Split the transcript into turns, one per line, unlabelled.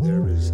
There is